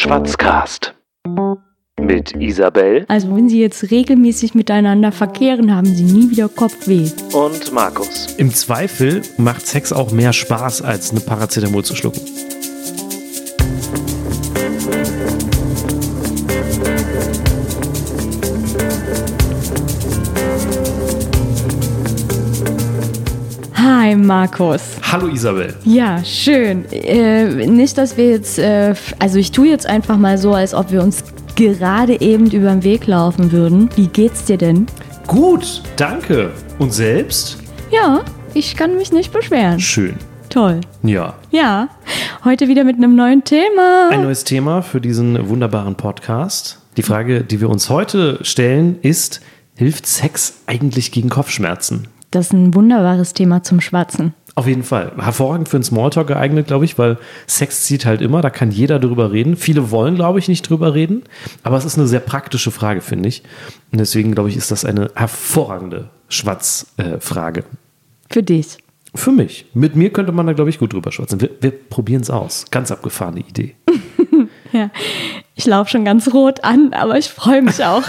Schwatzcast. Mit Isabel Also wenn Sie jetzt regelmäßig miteinander verkehren, haben Sie nie wieder Kopfweh. und Markus. Im Zweifel macht Sex auch mehr Spaß, als eine Paracetamol zu schlucken. Markus. Hallo Isabel. Ja, schön. Äh, nicht, dass wir jetzt, äh, also ich tue jetzt einfach mal so, als ob wir uns gerade eben über den Weg laufen würden. Wie geht's dir denn? Gut, danke. Und selbst? Ja, ich kann mich nicht beschweren. Schön. Toll. Ja. Ja, heute wieder mit einem neuen Thema. Ein neues Thema für diesen wunderbaren Podcast. Die Frage, die wir uns heute stellen, ist, hilft Sex eigentlich gegen Kopfschmerzen? Das ist ein wunderbares Thema zum Schwatzen. Auf jeden Fall. Hervorragend für einen Smalltalk geeignet, glaube ich, weil Sex zieht halt immer, da kann jeder drüber reden. Viele wollen, glaube ich, nicht drüber reden, aber es ist eine sehr praktische Frage, finde ich. Und deswegen, glaube ich, ist das eine hervorragende Schwatzfrage. Für dich. Für mich. Mit mir könnte man da, glaube ich, gut drüber schwatzen. Wir, wir probieren es aus. Ganz abgefahrene Idee. Ja, ich laufe schon ganz rot an, aber ich freue mich auch.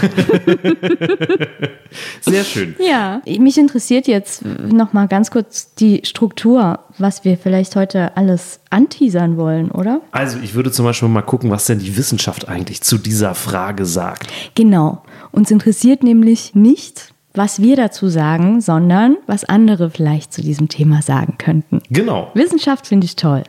Sehr schön. ja, mich interessiert jetzt noch mal ganz kurz die Struktur, was wir vielleicht heute alles anteasern wollen, oder? Also, ich würde zum Beispiel mal gucken, was denn die Wissenschaft eigentlich zu dieser Frage sagt. Genau. Uns interessiert nämlich nicht, was wir dazu sagen, sondern was andere vielleicht zu diesem Thema sagen könnten. Genau. Wissenschaft finde ich toll.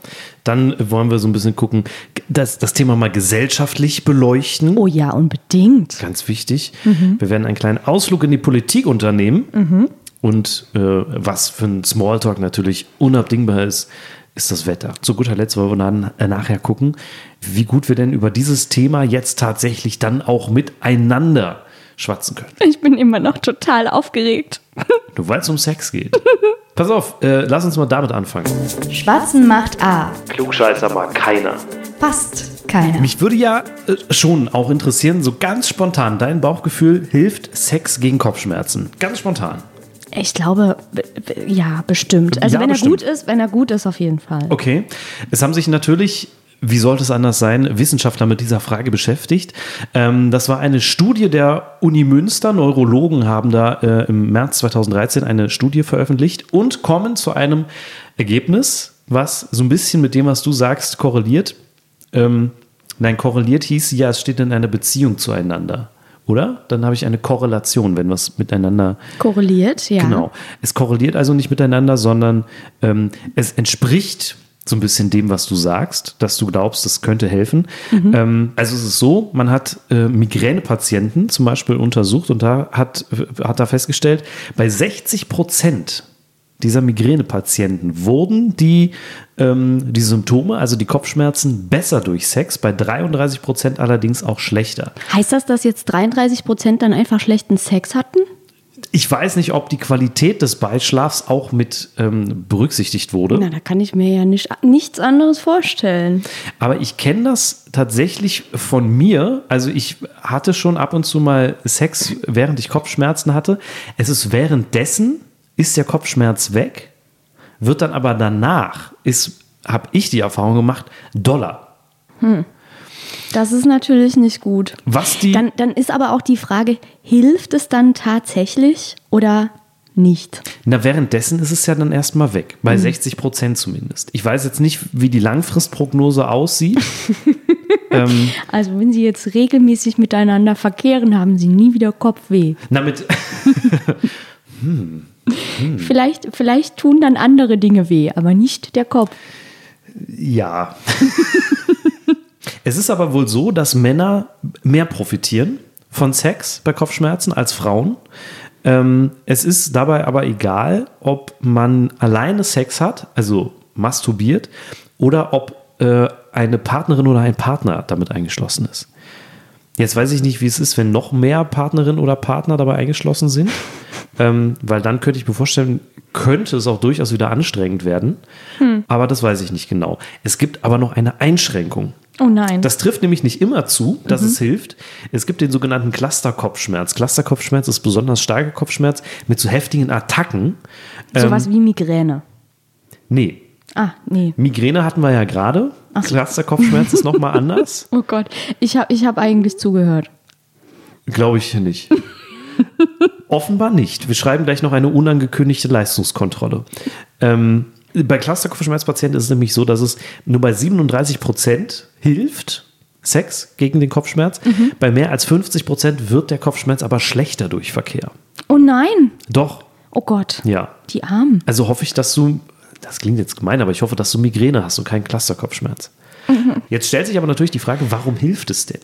Dann wollen wir so ein bisschen gucken, das, das Thema mal gesellschaftlich beleuchten. Oh ja, unbedingt. Ganz wichtig. Wir werden einen kleinen Ausflug in die Politik unternehmen. Und äh, was für ein Smalltalk natürlich unabdingbar ist, ist das Wetter. Zu guter Letzt wollen wir dann äh, nachher gucken, wie gut wir denn über dieses Thema jetzt tatsächlich dann auch miteinander schwatzen können. Ich bin immer noch total aufgeregt. Nur weil es um Sex geht. Pass auf, äh, lass uns mal damit anfangen. Schwatzen macht A. Klugscheißer mag keiner. Fast keiner. Mich würde ja äh, schon auch interessieren, so ganz spontan, dein Bauchgefühl hilft Sex gegen Kopfschmerzen. Ganz spontan. Ich glaube, ja, bestimmt. Also Ja, wenn er bestimmt. gut ist, wenn er gut ist, auf jeden Fall. Okay. Es haben sich natürlich, wie sollte es anders sein, Wissenschaftler mit dieser Frage beschäftigt. Ähm, das war eine Studie der Uni Münster. Neurologen haben da äh, im März 2013 eine Studie veröffentlicht und kommen zu einem Ergebnis, was so ein bisschen mit dem, was du sagst, korreliert. Ähm, nein, korreliert hieß ja, es steht in einer Beziehung zueinander. Oder? Dann habe ich eine Korrelation, wenn was miteinander Korreliert, ja. Genau. Es korreliert also nicht miteinander, sondern ähm, es entspricht so ein bisschen dem, was du sagst, dass du glaubst, das könnte helfen. Ähm, also es ist so, man hat äh, Migränepatienten zum Beispiel untersucht und da hat, hat da festgestellt, bei 60 Prozent dieser Migränepatienten wurden die, ähm, die Symptome, also die Kopfschmerzen, besser durch Sex, bei 33 Prozent allerdings auch schlechter. Heißt das, dass jetzt 33 Prozent dann einfach schlechten Sex hatten? Ich weiß nicht, ob die Qualität des Beischlafs auch mit ähm, berücksichtigt wurde, Na, da kann ich mir ja nicht, nichts anderes vorstellen. aber ich kenne das tatsächlich von mir. Also ich hatte schon ab und zu mal Sex, während ich Kopfschmerzen hatte. Es ist währenddessen, ist der Kopfschmerz weg, wird dann aber danach, ist, habe ich die Erfahrung gemacht, doller. Das ist natürlich nicht gut. Was die, Dann, dann ist aber auch die Frage, hilft es dann tatsächlich oder nicht? na währenddessen ist es ja dann erstmal weg, bei 60 Prozent zumindest. Ich weiß jetzt nicht, wie die Langfristprognose aussieht. Also wenn Sie jetzt regelmäßig miteinander verkehren, haben Sie nie wieder Kopfweh. Na, mit, Vielleicht, vielleicht tun dann andere Dinge weh, aber nicht der Kopf. Ja. es ist aber wohl so, dass Männer mehr profitieren von Sex bei Kopfschmerzen als Frauen. Ähm, es ist dabei aber egal, ob man alleine Sex hat, also masturbiert, oder ob äh, eine Partnerin oder ein Partner damit eingeschlossen ist. Jetzt weiß ich nicht, wie es ist, wenn noch mehr Partnerinnen oder Partner dabei eingeschlossen sind, ähm, weil dann könnte ich mir vorstellen, könnte es auch durchaus wieder anstrengend werden. Aber das weiß ich nicht genau. Es gibt aber noch eine Einschränkung. Oh nein. Das trifft nämlich nicht immer zu, dass es hilft. Es gibt den sogenannten Clusterkopfschmerz. Clusterkopfschmerz ist besonders starker Kopfschmerz mit so heftigen Attacken. Sowas wie Migräne. Nee, Ah, nee. Migräne hatten wir ja gerade. Cluster-Kopfschmerz ist nochmal anders? Oh Gott, ich habe ich hab eigentlich zugehört. Glaube ich nicht. Offenbar nicht. Wir schreiben gleich noch eine unangekündigte Leistungskontrolle. Ähm, bei Cluster-Kopfschmerzpatienten ist es nämlich so, dass es nur bei 37 Prozent hilft, Sex gegen den Kopfschmerz. Bei mehr als 50 Prozent wird der Kopfschmerz aber schlechter durch Verkehr. Oh nein, Doch, oh Gott, ja. die Armen. Also hoffe ich, dass du, das klingt jetzt gemein, aber ich hoffe, dass du Migräne hast und keinen Clusterkopfschmerz. Jetzt stellt sich aber natürlich die Frage, warum hilft es denn?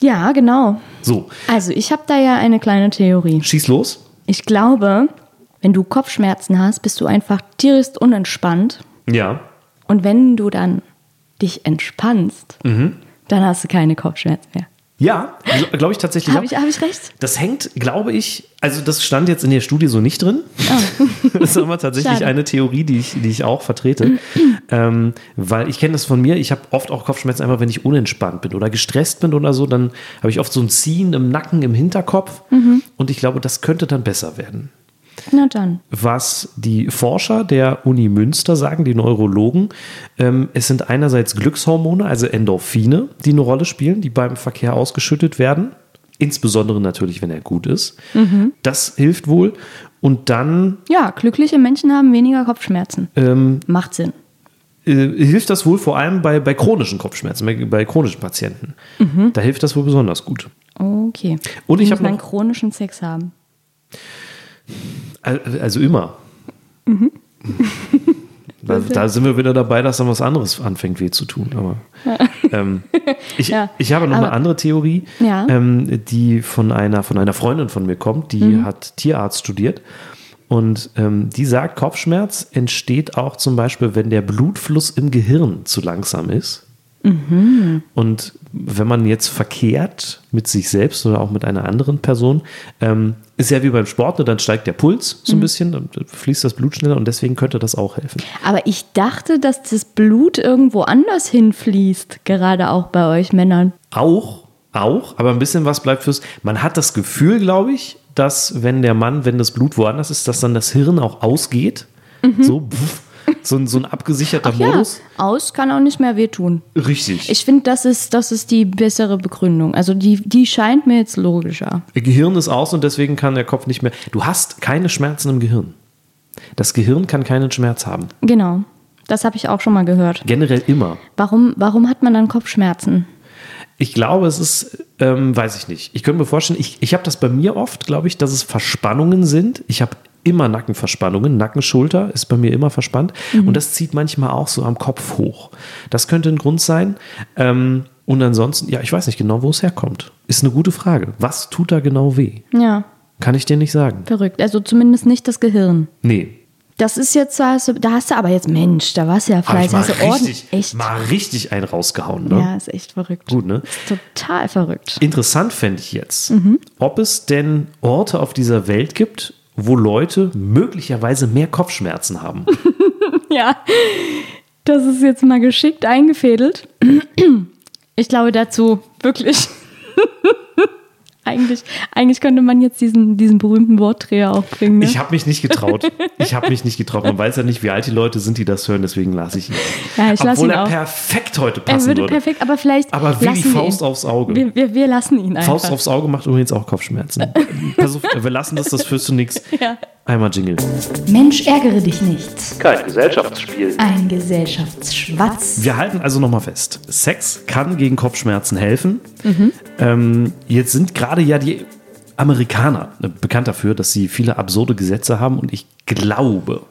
Ja, genau. So, Also ich habe da ja eine kleine Theorie. schieß los. Ich glaube, wenn du Kopfschmerzen hast, bist du einfach tierisch unentspannt. Ja. Und wenn du dann dich entspannst, dann hast du keine Kopfschmerzen mehr. Ja, glaube ich tatsächlich. Habe ich, hab ich recht? Das hängt, glaube ich, also das stand jetzt in der Studie so nicht drin. das ist aber tatsächlich Schade. eine Theorie, die ich, die ich auch vertrete. ähm, weil ich kenne das von mir, ich habe oft auch Kopfschmerzen, einfach wenn ich unentspannt bin oder gestresst bin oder so, dann habe ich oft so ein Ziehen im Nacken, im Hinterkopf. Und ich glaube, das könnte dann besser werden. Na dann. was die Forscher der Uni Münster sagen, die Neurologen. Ähm, es sind einerseits Glückshormone, also Endorphine, die eine Rolle spielen, die beim Verkehr ausgeschüttet werden. Insbesondere natürlich, wenn er gut ist. Das hilft wohl. Und dann Ja, glückliche Menschen haben weniger Kopfschmerzen. ähm, Macht Sinn. äh, hilft das wohl vor allem bei, bei chronischen Kopfschmerzen, bei, bei chronischen Patienten. Da hilft das wohl besonders gut. Okay. Und ich habe noch, chronischen Sex haben. Also immer. Da, da sind wir wieder dabei, dass dann was anderes anfängt weh zu tun. Aber ähm, ich, Ja, ich habe noch eine aber- andere Theorie, Ja. ähm, die von einer, von einer Freundin von mir kommt, die Mhm. hat Tierarzt studiert. Und ähm, die sagt, Kopfschmerz entsteht auch zum Beispiel, wenn der Blutfluss im Gehirn zu langsam ist. Mhm. Und wenn man jetzt verkehrt mit sich selbst oder auch mit einer anderen Person, ähm, ist ja wie beim Sport, ne, dann steigt der Puls so ein Mhm. bisschen, dann fließt das Blut schneller und deswegen könnte das auch helfen. Aber ich dachte, dass das Blut irgendwo anders hinfließt, gerade auch bei euch Männern. Auch, auch, aber ein bisschen was bleibt fürs. Man hat das Gefühl, glaube ich, dass wenn der Mann, wenn das Blut woanders ist, dass dann das Hirn auch ausgeht. So, pff, so, ein- so ein abgesicherter. Ja, Modus. aus kann auch nicht mehr wehtun. Richtig. Ich finde, das ist, das ist die bessere Begründung. Also die, die scheint mir jetzt logischer. Ihr Gehirn ist aus und deswegen kann der Kopf nicht mehr. Du hast keine Schmerzen im Gehirn. Das Gehirn kann keinen Schmerz haben. Genau. Das habe ich auch schon mal gehört. Generell immer. Warum, warum hat man dann Kopfschmerzen? Ich glaube, es ist, ähm, weiß ich nicht. Ich könnte mir vorstellen, ich, ich habe das bei mir oft, glaube ich, dass es Verspannungen sind. Ich habe immer Nackenverspannungen. Nacken, Schulter ist bei mir immer verspannt. Und das zieht manchmal auch so am Kopf hoch. Das könnte ein Grund sein. Ähm, und ansonsten, ja, ich weiß nicht genau, wo es herkommt. Ist eine gute Frage. Was tut da genau weh? Ja, Kann ich dir nicht sagen. verrückt. Also zumindest nicht das Gehirn. Nee. Das ist jetzt, da hast du, da hast du aber jetzt, Mensch, da warst du ja fleißig. mal Hast du ordentlich, richtig, echt. mal richtig einen rausgehauen. Ne? Ja, ist echt verrückt. Gut, ne? Ist total verrückt. Interessant fände ich jetzt, ob es denn Orte auf dieser Welt gibt, wo Leute möglicherweise mehr Kopfschmerzen haben. Ja, das ist jetzt mal geschickt eingefädelt. Ich glaube dazu wirklich. Eigentlich, eigentlich könnte man jetzt diesen, diesen berühmten Wortdreher auch bringen. Ne? Ich habe mich nicht getraut. Ich habe mich nicht getraut. Man weiß ja nicht, wie alt die Leute sind, die das hören, deswegen lasse ich ihn. Ja, ich Obwohl ihn er auch. perfekt heute er passen würde würde. perfekt, aber vielleicht. Aber wie die Faust ihn. aufs Auge. Wir, wir, wir lassen ihn einfach. Faust aufs Auge macht übrigens auch Kopfschmerzen. Auf, wir lassen das, das führst du nichts. Ja. Einmal Jingle. Mensch, ärgere dich nicht. Kein Gesellschaftsspiel. Ein Gesellschaftsschwatz. Wir halten also nochmal fest. Sex kann gegen Kopfschmerzen helfen. Mhm. Ähm, jetzt sind gerade ja die Amerikaner äh, bekannt dafür, dass sie viele absurde Gesetze haben und ich glaube,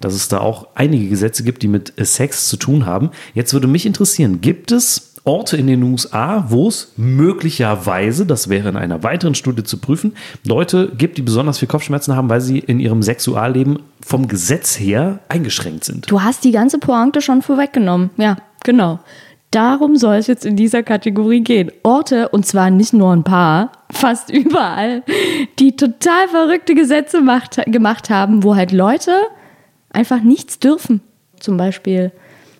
dass es da auch einige Gesetze gibt, die mit Sex zu tun haben. Jetzt würde mich interessieren, gibt es Orte in den USA, wo es möglicherweise, das wäre in einer weiteren Studie zu prüfen, Leute gibt, die besonders viel Kopfschmerzen haben, weil sie in ihrem Sexualleben vom Gesetz her eingeschränkt sind? Du hast die ganze Pointe schon vorweggenommen. Ja, genau. Darum soll es jetzt in dieser Kategorie gehen. Orte, und zwar nicht nur ein paar, fast überall, die total verrückte Gesetze macht, gemacht haben, wo halt Leute einfach nichts dürfen. Zum Beispiel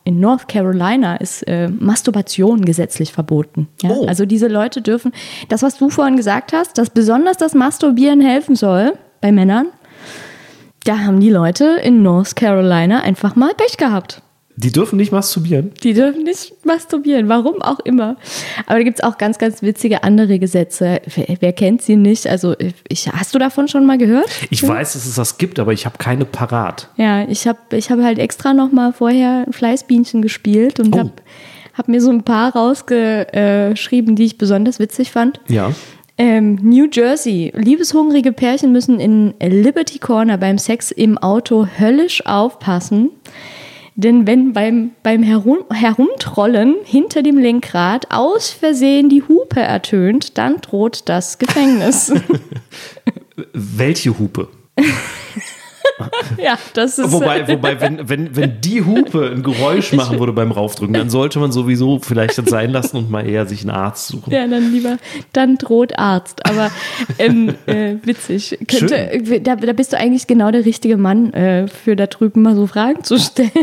in North Carolina ist äh, Masturbation gesetzlich verboten. Ja? Oh. Also diese Leute dürfen, das, was du vorhin gesagt hast, dass besonders das Masturbieren helfen soll bei Männern, da haben die Leute in North Carolina einfach mal Pech gehabt. Die dürfen nicht masturbieren. Die dürfen nicht masturbieren, warum auch immer. Aber da gibt es auch ganz, ganz witzige andere Gesetze. Wer, wer kennt sie nicht? Also, ich, hast du davon schon mal gehört? Ich weiß, dass es das gibt, aber ich habe keine parat. Ja, ich habe ich hab halt extra noch mal vorher Fleißbienchen gespielt und Oh. habe hab mir so ein paar rausgeschrieben, die ich besonders witzig fand. Ja. Ähm, New Jersey. Liebeshungrige Pärchen müssen in Liberty Corner beim Sex im Auto höllisch aufpassen. Denn wenn beim, beim Herum, Herumtrollen hinter dem Lenkrad aus Versehen die Hupe ertönt, dann droht das Gefängnis. Welche Hupe? ja, das ist. Wobei, wobei wenn, wenn, wenn die Hupe ein Geräusch machen würde beim Raufdrücken, dann sollte man sowieso vielleicht das sein lassen und mal eher sich einen Arzt suchen. Ja, dann lieber, dann droht Arzt. Aber ähm, äh, witzig. Könnte, äh, da, da bist du eigentlich genau der richtige Mann äh, für da drüben mal so Fragen zu stellen.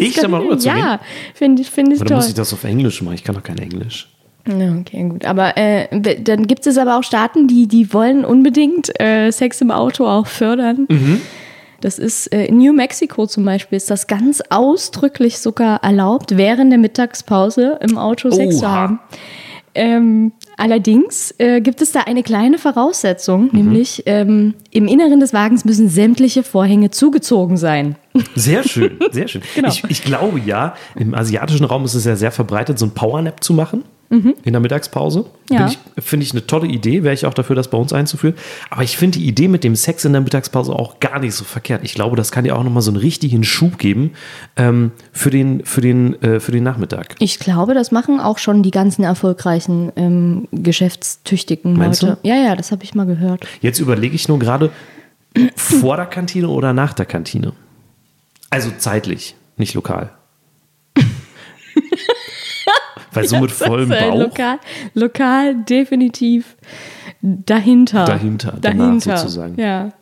Ich da mal rüber zu? Ja, finde ich, find ich Oder toll. muss ich das auf Englisch machen? Ich kann doch kein Englisch. Ja, okay, gut. Aber äh, dann gibt es aber auch Staaten, die, die wollen unbedingt äh, Sex im Auto auch fördern. Mhm. Das ist äh, in New Mexico zum Beispiel ist das ganz ausdrücklich sogar erlaubt, während der Mittagspause im Auto Sex zu haben. Ähm, allerdings äh, gibt es da eine kleine Voraussetzung, Mhm. nämlich ähm, im Inneren des Wagens müssen sämtliche Vorhänge zugezogen sein. Sehr schön, sehr schön. Genau. Ich, ich glaube ja, im asiatischen Raum ist es ja sehr verbreitet, so ein Powernap zu machen in der Mittagspause. Mhm. Ja. Finde ich eine tolle Idee, wäre ich auch dafür, das bei uns einzuführen. Aber ich finde die Idee mit dem Sex in der Mittagspause auch gar nicht so verkehrt. Ich glaube, das kann dir auch nochmal so einen richtigen Schub geben ähm, für, den, für, den, äh, für den Nachmittag. Ich glaube, das machen auch schon die ganzen erfolgreichen, ähm, geschäftstüchtigen Meinst Leute. Ja, ja, das habe ich mal gehört. Jetzt überlege ich nur gerade, vor der Kantine oder nach der Kantine? Also zeitlich, nicht lokal. Weil so mit vollem äh, Bauch. Lokal, lokal definitiv dahinter. Dahinter, danach sozusagen. Ja.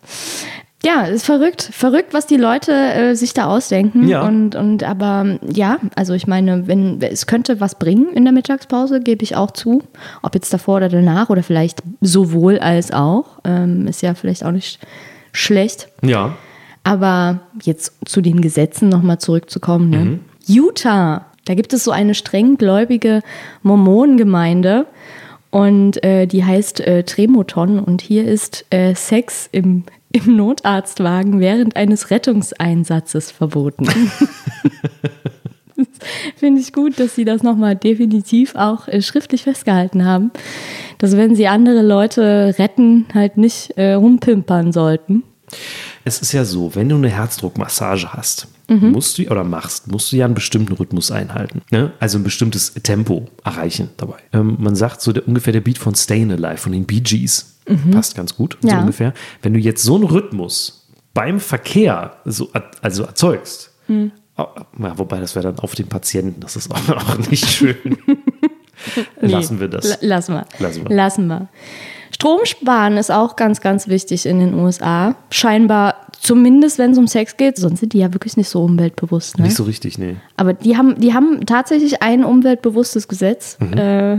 Ja, ist verrückt. Verrückt, was die Leute äh, sich da ausdenken. Ja. Und, und aber ja, also ich meine, wenn es könnte was bringen in der Mittagspause, gebe ich auch zu. Ob jetzt davor oder danach oder vielleicht sowohl als auch. Ähm, ist ja vielleicht auch nicht schlecht. Ja. Aber jetzt zu den Gesetzen nochmal zurückzukommen. Ne? Utah, da gibt es so eine strenggläubige Mormonengemeinde und äh, die heißt äh, Tremoton und hier ist äh, Sex im, im Notarztwagen während eines Rettungseinsatzes verboten. Finde ich gut, dass Sie das nochmal definitiv auch äh, schriftlich festgehalten haben, dass wenn Sie andere Leute retten, halt nicht äh, rumpimpern sollten. Es ist ja so, wenn du eine Herzdruckmassage hast, Mhm. musst du oder machst, musst du ja einen bestimmten Rhythmus einhalten. Ne? Also ein bestimmtes Tempo erreichen dabei. Ähm, man sagt so der, ungefähr der Beat von Stayin' Alive von den Bee Gees. Passt ganz gut, so Mhm. Ja. ungefähr. Wenn du jetzt so einen Rhythmus beim Verkehr so, also erzeugst, Mhm. ja, wobei das wäre dann auf den Patienten, das ist auch, auch nicht schön. Lassen wir das. La- Lassen wir. Lassen wir. Lassen wir. Strom sparen ist auch ganz, ganz wichtig in den USA. Scheinbar, zumindest wenn es um Sex geht, sonst sind die ja wirklich nicht so umweltbewusst. Ne? Nicht so richtig, nee. Aber die haben, die haben tatsächlich ein umweltbewusstes Gesetz. Mhm. Äh,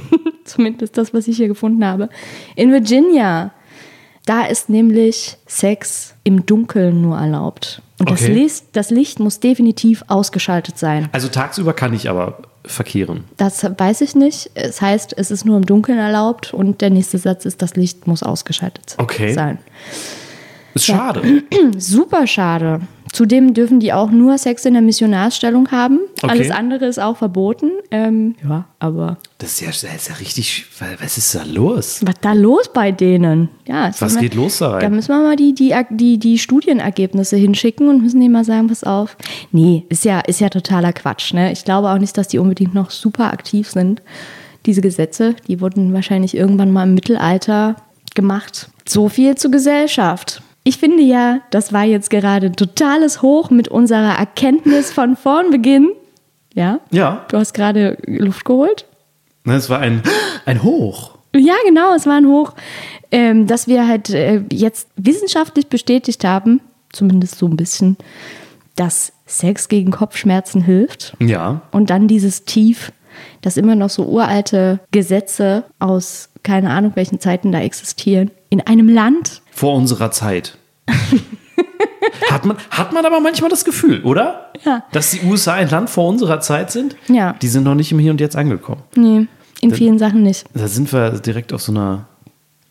zumindest das, was ich hier gefunden habe. In Virginia, da ist nämlich Sex im Dunkeln nur erlaubt. Und das, Okay. Licht, das Licht muss definitiv ausgeschaltet sein. Also tagsüber kann ich aber verkehren. Das weiß ich nicht. Es heißt, es ist nur im Dunkeln erlaubt und der nächste Satz ist, das Licht muss ausgeschaltet Okay. sein. Ist schade. Super schade. Zudem dürfen die auch nur Sex in der Missionarsstellung haben. Okay. Alles andere ist auch verboten. Ähm, ja, aber Das ist ja, das ist ja richtig. Was ist da los? was da los bei denen? Ja, Was geht los da rein? Da müssen wir mal die, die, die, die Studienergebnisse hinschicken und müssen denen mal sagen, pass auf. Nee, ist ja, ist ja totaler Quatsch. Ne? Ich glaube auch nicht, dass die unbedingt noch super aktiv sind. Diese Gesetze, die wurden wahrscheinlich irgendwann mal im Mittelalter gemacht. So viel zur Gesellschaft. Ich finde ja, das war jetzt gerade ein totales Hoch mit unserer Erkenntnis von vorn Beginn. Ja? Ja, Du hast gerade Luft geholt? es war ein, ein Hoch. Ja, genau, es war ein Hoch, ähm, dass wir halt äh, jetzt wissenschaftlich bestätigt haben, zumindest so ein bisschen, dass Sex gegen Kopfschmerzen hilft. Ja. Und dann dieses Tief, dass immer noch so uralte Gesetze aus keine Ahnung welchen Zeiten da existieren. In einem Land, Vor unserer Zeit. hat, man, hat man aber manchmal das Gefühl, oder? Ja. Dass die USA ein Land vor unserer Zeit sind? Ja. Die sind noch nicht im Hier und Jetzt angekommen. Nee, in vielen Sachen nicht. Da sind wir direkt auf so einer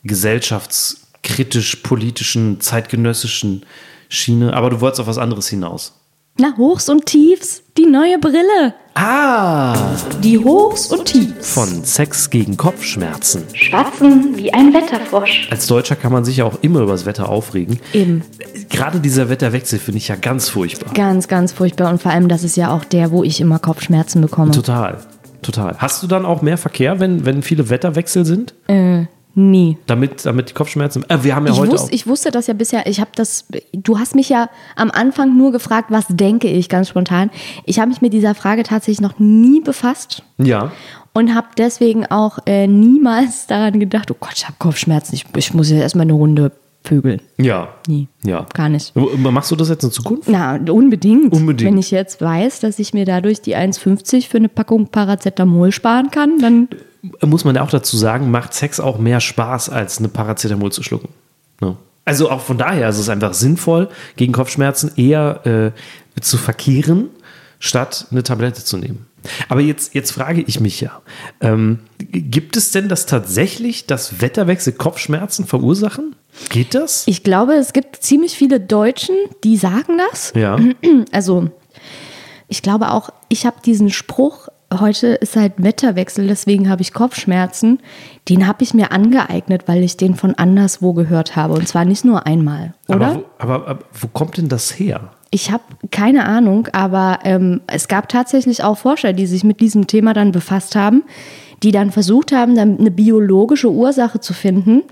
gesellschaftskritisch-politischen, zeitgenössischen Schiene. Aber du wolltest auf was anderes hinaus. Na, Hochs und Tiefs, die neue Brille. Ah! Die Hochs und Tiefs. Von Sex gegen Kopfschmerzen. Schwatzen wie ein Wetterfrosch. Als Deutscher kann man sich ja auch immer über das Wetter aufregen. Eben. Gerade dieser Wetterwechsel finde ich ja ganz furchtbar. Ganz, ganz furchtbar. Und vor allem, das ist ja auch der, wo ich immer Kopfschmerzen bekomme. Total. Total. Hast du dann auch mehr Verkehr, wenn, wenn viele Wetterwechsel sind? Nie. Damit, damit die Kopfschmerzen. Äh, wir haben ja Ich, heute wus, auch. ich wusste das ja bisher, ich habe das, du hast mich ja am Anfang nur gefragt, was denke ich, ganz spontan. Ich habe mich mit dieser Frage tatsächlich noch nie befasst ja. und habe deswegen auch äh, niemals daran gedacht, oh Gott, ich habe Kopfschmerzen, ich, ich muss jetzt erstmal eine Runde vögeln. Ja. Nie. Ja. Gar nicht. Machst du das jetzt in Zukunft? Na, unbedingt. Unbedingt. Wenn ich jetzt weiß, dass ich mir dadurch die 1,50 für eine Packung Paracetamol sparen kann, dann Muss man ja auch dazu sagen, macht Sex auch mehr Spaß, als eine Paracetamol zu schlucken. Ne? Also auch von daher ist es einfach sinnvoll, gegen Kopfschmerzen eher äh, zu verkehren, statt eine Tablette zu nehmen. Aber jetzt, jetzt frage ich mich ja, ähm, gibt es denn das tatsächlich, dass Wetterwechsel Kopfschmerzen verursachen? Geht das? ich glaube, es gibt ziemlich viele Deutschen, die sagen das. ja. Also, ich glaube auch, ich habe diesen Spruch, heute ist halt Wetterwechsel, deswegen habe ich Kopfschmerzen. Den habe ich mir angeeignet, weil ich den von anderswo gehört habe. Und zwar nicht nur einmal, oder? Aber, wo, aber, aber wo kommt denn das her? Ich habe keine Ahnung, aber ähm, es gab tatsächlich auch Forscher, die sich mit diesem Thema dann befasst haben, die dann versucht haben, dann eine biologische Ursache zu finden,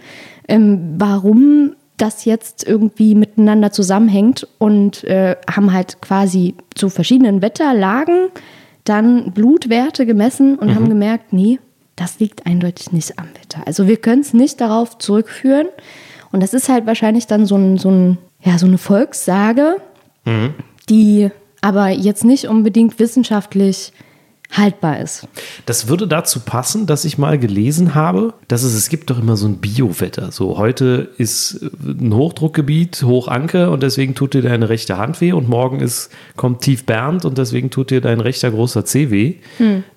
ähm, warum das jetzt irgendwie miteinander zusammenhängt und äh, haben halt quasi zu verschiedenen Wetterlagen dann Blutwerte gemessen und haben gemerkt, nee, das liegt eindeutig nicht am Wetter. Also wir können es nicht darauf zurückführen. Und das ist halt wahrscheinlich dann so, ein, so, ein, ja, so eine Volkssage, die aber jetzt nicht unbedingt wissenschaftlich haltbar ist. Das würde dazu passen, dass ich mal gelesen habe, dass es, es gibt doch immer so ein Biowetter. So, heute ist ein Hochdruckgebiet, Hochanke und deswegen tut dir deine rechte Hand weh und morgen ist, kommt tief Bernd und deswegen tut dir dein rechter großer Zeh weh.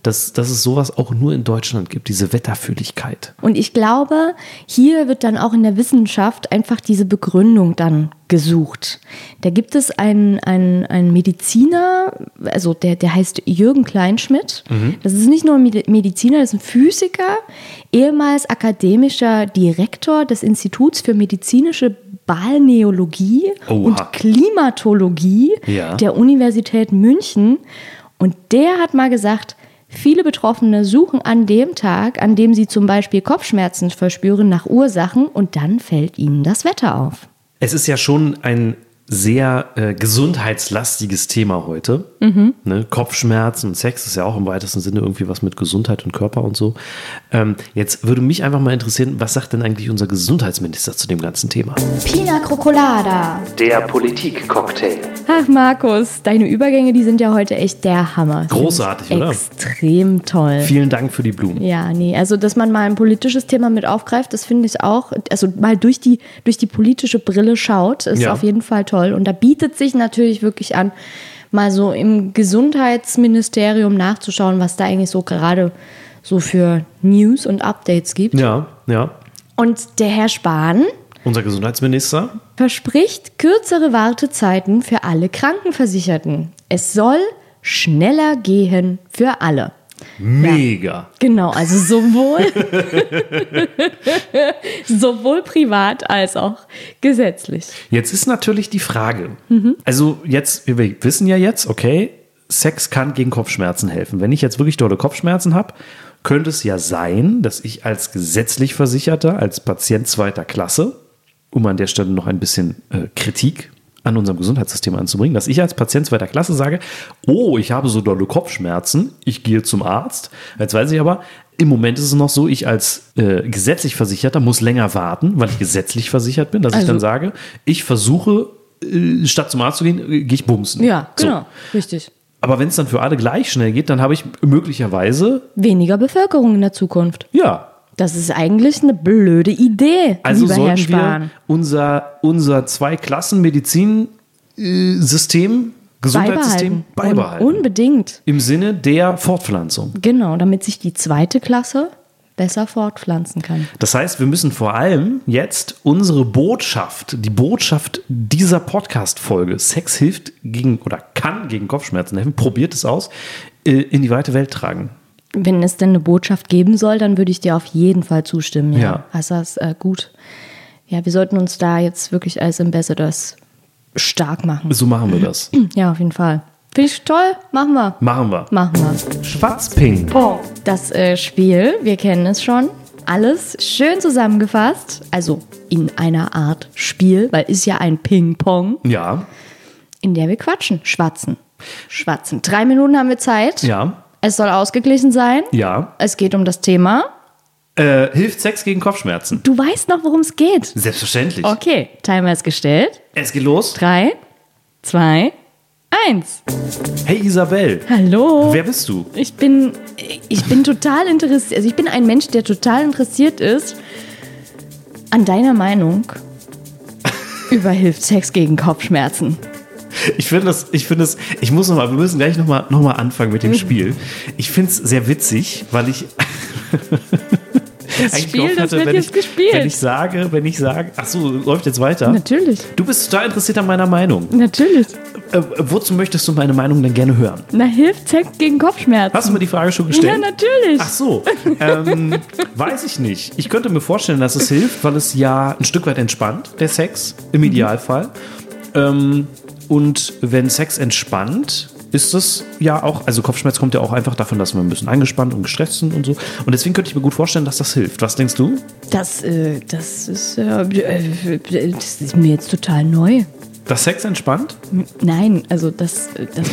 Dass, dass es sowas auch nur in Deutschland gibt, diese Wetterfühligkeit. Und ich glaube, hier wird dann auch in der Wissenschaft einfach diese Begründung dann gesucht. Da gibt es einen, einen, einen Mediziner, also der, der heißt Jürgen Kleinschmidt. Das ist nicht nur ein Medi- Mediziner, das ist ein Physiker, ehemals akademischer Direktor des Instituts für medizinische Balneologie Oha. und Klimatologie Ja. der Universität München. Und der hat mal gesagt, viele Betroffene suchen an dem Tag, an dem sie zum Beispiel Kopfschmerzen verspüren, nach Ursachen und dann fällt ihnen das Wetter auf. Es ist ja schon ein sehr äh, gesundheitslastiges Thema heute. Ne? Kopfschmerzen und Sex ist ja auch im weitesten Sinne irgendwie was mit Gesundheit und Körper und so. Ähm, jetzt würde mich einfach mal interessieren, was sagt denn eigentlich unser Gesundheitsminister zu dem ganzen Thema? Pina Crocolada. Der Politikcocktail. Ach, Markus, deine Übergänge, die sind ja heute echt der Hammer. Großartig, oder? Extrem toll. Vielen Dank für die Blumen. Ja, nee, also dass man mal ein politisches Thema mit aufgreift, das finde ich auch, also mal durch die, durch die politische Brille schaut, ist Ja. auf jeden Fall toll. Und da bietet sich natürlich wirklich an, mal so im Gesundheitsministerium nachzuschauen, was da eigentlich so gerade so für News und Updates gibt. Ja, ja. Und der Herr Spahn Unser Gesundheitsminister. verspricht kürzere Wartezeiten für alle Krankenversicherten. Es soll schneller gehen für alle. Mega. Genau, also sowohl, sowohl privat als auch gesetzlich. Jetzt ist natürlich die Frage. Also jetzt, wir wissen ja jetzt, okay, Sex kann gegen Kopfschmerzen helfen. Wenn ich jetzt wirklich dolle Kopfschmerzen habe, könnte es ja sein, dass ich als gesetzlich Versicherter, als Patient zweiter Klasse, um an der Stelle noch ein bisschen äh, Kritik an unserem Gesundheitssystem anzubringen, dass ich als Patient zweiter Klasse sage, oh, ich habe so dolle Kopfschmerzen, ich gehe zum Arzt. Jetzt weiß ich aber, im Moment ist es noch so, ich als äh, gesetzlich Versicherter muss länger warten, weil ich gesetzlich versichert bin, dass ich Also- dann sage, ich versuche, äh, statt zum Arzt zu gehen, äh, gehe ich bumsen. Ja, So. genau, richtig. Aber wenn es dann für alle gleich schnell geht, dann habe ich möglicherweise, Weniger Bevölkerung in der Zukunft. ja, Das ist eigentlich eine blöde Idee, also lieber Herr sollten wir Spahn. unser, unser Zwei-Klassen-Medizin äh, System, Gesundheitssystem beibehalten. beibehalten. Un unbedingt. Im Sinne der Fortpflanzung. Genau, damit sich die zweite Klasse besser fortpflanzen kann. Das heißt, wir müssen vor allem jetzt unsere Botschaft, die Botschaft dieser Podcast-Folge, Sex hilft gegen oder kann gegen Kopfschmerzen helfen, probiert es aus, äh, in die weite Welt tragen. Wenn es denn eine Botschaft geben soll, dann würde ich dir auf jeden Fall zustimmen. Ja, Ja. Also das äh, gut. Ja, wir sollten uns da jetzt wirklich als Ambassadors stark machen. So machen wir das. Ja, auf jeden Fall. Finde ich toll. Machen wir. Machen wir. Machen wir. Schwarzping. Das äh, Spiel, wir kennen es schon. Alles schön zusammengefasst. Also in einer Art Spiel, weil ist ja ein Ping-Pong, Ja, in der wir quatschen, schwatzen. Schwatzen. Drei Minuten haben wir Zeit. ja, Es soll ausgeglichen sein. ja. Es geht um das Thema. Äh, hilft Sex gegen Kopfschmerzen? Du weißt noch, worum es geht. Selbstverständlich. Okay, Timer ist gestellt. Es geht los. Drei, zwei, eins. Hey Isabel, Hallo. wer bist du? Ich bin, ich bin total interessiert. Also ich bin ein Mensch, der total interessiert ist an deiner Meinung über hilft Sex gegen Kopfschmerzen. Ich finde das, ich finde es, ich muss noch mal, wir müssen gleich noch mal, noch mal anfangen mit dem Spiel. Ich finde es sehr witzig, weil ich Das Spiel, das hatte, wird wenn jetzt ich, gespielt. Wenn ich sage, wenn ich sage, ach so, läuft jetzt weiter. Natürlich, Du bist total interessiert an meiner Meinung. natürlich. Äh, wozu möchtest du meine Meinung denn gerne hören? Na, hilft Sex gegen Kopfschmerzen? Hast du mir die Frage schon ja, gestellt? natürlich. Ach so, ähm, weiß ich nicht. Ich könnte mir vorstellen, dass es hilft, weil es ja ein Stück weit entspannt, der Sex, im Idealfall. Ähm, und wenn Sex entspannt, ist es ja auch, also Kopfschmerz kommt ja auch einfach davon, dass wir ein bisschen angespannt und gestresst sind und so. Und deswegen könnte ich mir gut vorstellen, dass das hilft. Was denkst du? Das, äh, das ist, äh, äh, das ist mir jetzt total neu. Dass Sex entspannt? Nein, also das, äh, das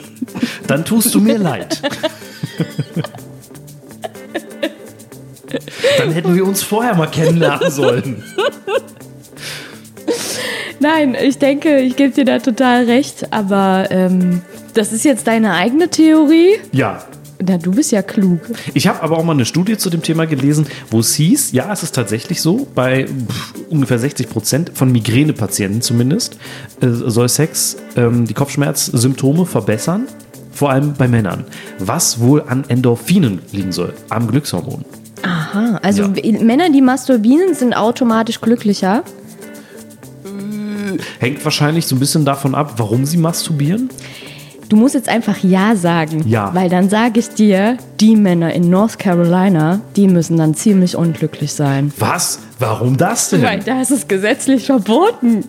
Dann tust du mir leid. Dann hätten wir uns vorher mal kennenlernen sollen. Nein, ich denke, ich gebe dir da total recht, aber ähm, das ist jetzt deine eigene Theorie. Ja, Na, du bist ja klug. Ich habe aber auch mal eine Studie zu dem Thema gelesen, wo es hieß, ja, es ist tatsächlich so, bei pff, ungefähr 60 Prozent von Migränepatienten zumindest äh, soll Sex ähm, die Kopfschmerzsymptome verbessern, vor allem bei Männern. Was wohl an Endorphinen liegen soll, am Glückshormon. Aha, also Ja. Männer, die masturbieren, sind automatisch glücklicher. Hängt wahrscheinlich so ein bisschen davon ab, warum sie masturbieren. Du musst jetzt einfach Ja sagen. Ja. Weil dann sage ich dir, die Männer in North Carolina, die müssen dann ziemlich unglücklich sein. Was? Warum das denn? Weil da ist es gesetzlich verboten.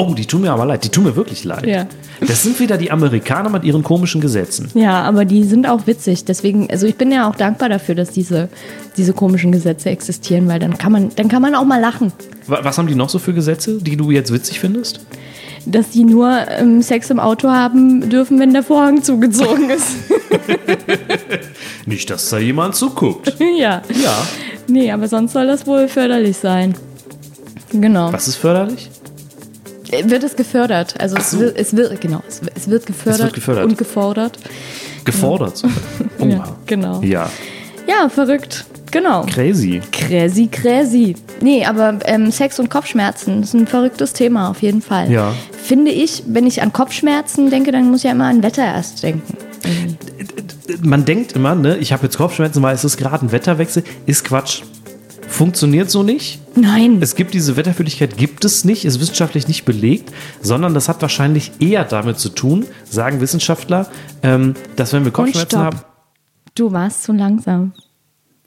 Oh, die tun mir aber leid. Die tun mir wirklich leid. Ja. Das sind wieder die Amerikaner mit ihren komischen Gesetzen. Ja, aber die sind auch witzig. Deswegen, also ich bin ja auch dankbar dafür, dass diese, diese komischen Gesetze existieren, weil dann kann man, dann kann man auch mal lachen. Wa- Was haben die noch so für Gesetze, die du jetzt witzig findest? Dass die nur ähm, Sex im Auto haben dürfen, wenn der Vorhang zugezogen ist. Nicht, dass da jemand zuguckt. ja. Ja. Nee, aber sonst soll das wohl förderlich sein. Genau. Was ist förderlich? Wird es gefördert? Also es, so. wird, es wird genau, es, wird- es wird gefördert, Es wird gefördert. und gefordert. Gefordert sogar. Oh, Ja, genau. Ja, Ja, verrückt. Genau. crazy. Crazy, crazy. Nee, aber ähm, Sex und Kopfschmerzen ist ein verrücktes Thema auf jeden Fall. Ja. Finde ich, wenn ich an Kopfschmerzen denke, dann muss ich ja immer an Wetter erst denken. Man denkt immer, ne, ich habe jetzt Kopfschmerzen, weil es ist gerade ein Wetterwechsel. Ist Quatsch. Funktioniert so nicht. Nein. Es gibt diese Wetterfühligkeit, gibt es nicht, ist wissenschaftlich nicht belegt, sondern das hat wahrscheinlich eher damit zu tun, sagen Wissenschaftler, ähm, dass wenn wir und Kopfschmerzen haben. Du warst zu langsam.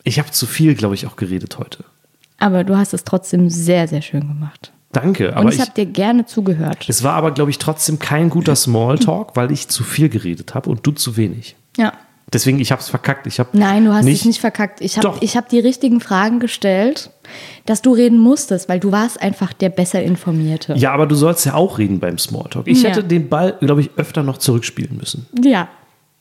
Ich habe zu viel, glaube ich, auch geredet heute. Aber du hast es trotzdem sehr, sehr schön gemacht. Danke, Und aber ich, ich, habe dir gerne zugehört. es war aber, glaube ich, trotzdem kein guter Smalltalk, weil ich zu viel geredet habe und du zu wenig. Ja. Deswegen, ich habe es verkackt. Ich hab Nein, du hast nicht, dich nicht verkackt. Ich habe hab die richtigen Fragen gestellt, dass du reden musstest, weil du warst einfach der besser informierte. Ja, aber du sollst ja auch reden beim Smalltalk. Ich Ja. hätte den Ball, glaube ich, öfter noch zurückspielen müssen. Ja,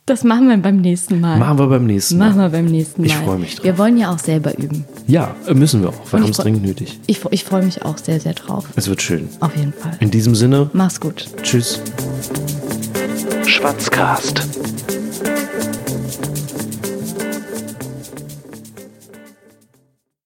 das machen wir beim nächsten Mal. Machen wir beim nächsten Mal. Machen wir beim nächsten Mal. Ich freu mich drauf. Wir wollen ja auch selber üben. Ja, müssen wir auch. Wir haben es dringend nötig. Ich, ich freue mich auch sehr, sehr drauf. Es wird schön. Auf jeden Fall. In diesem Sinne, Mach's gut. tschüss. Schwatzcast.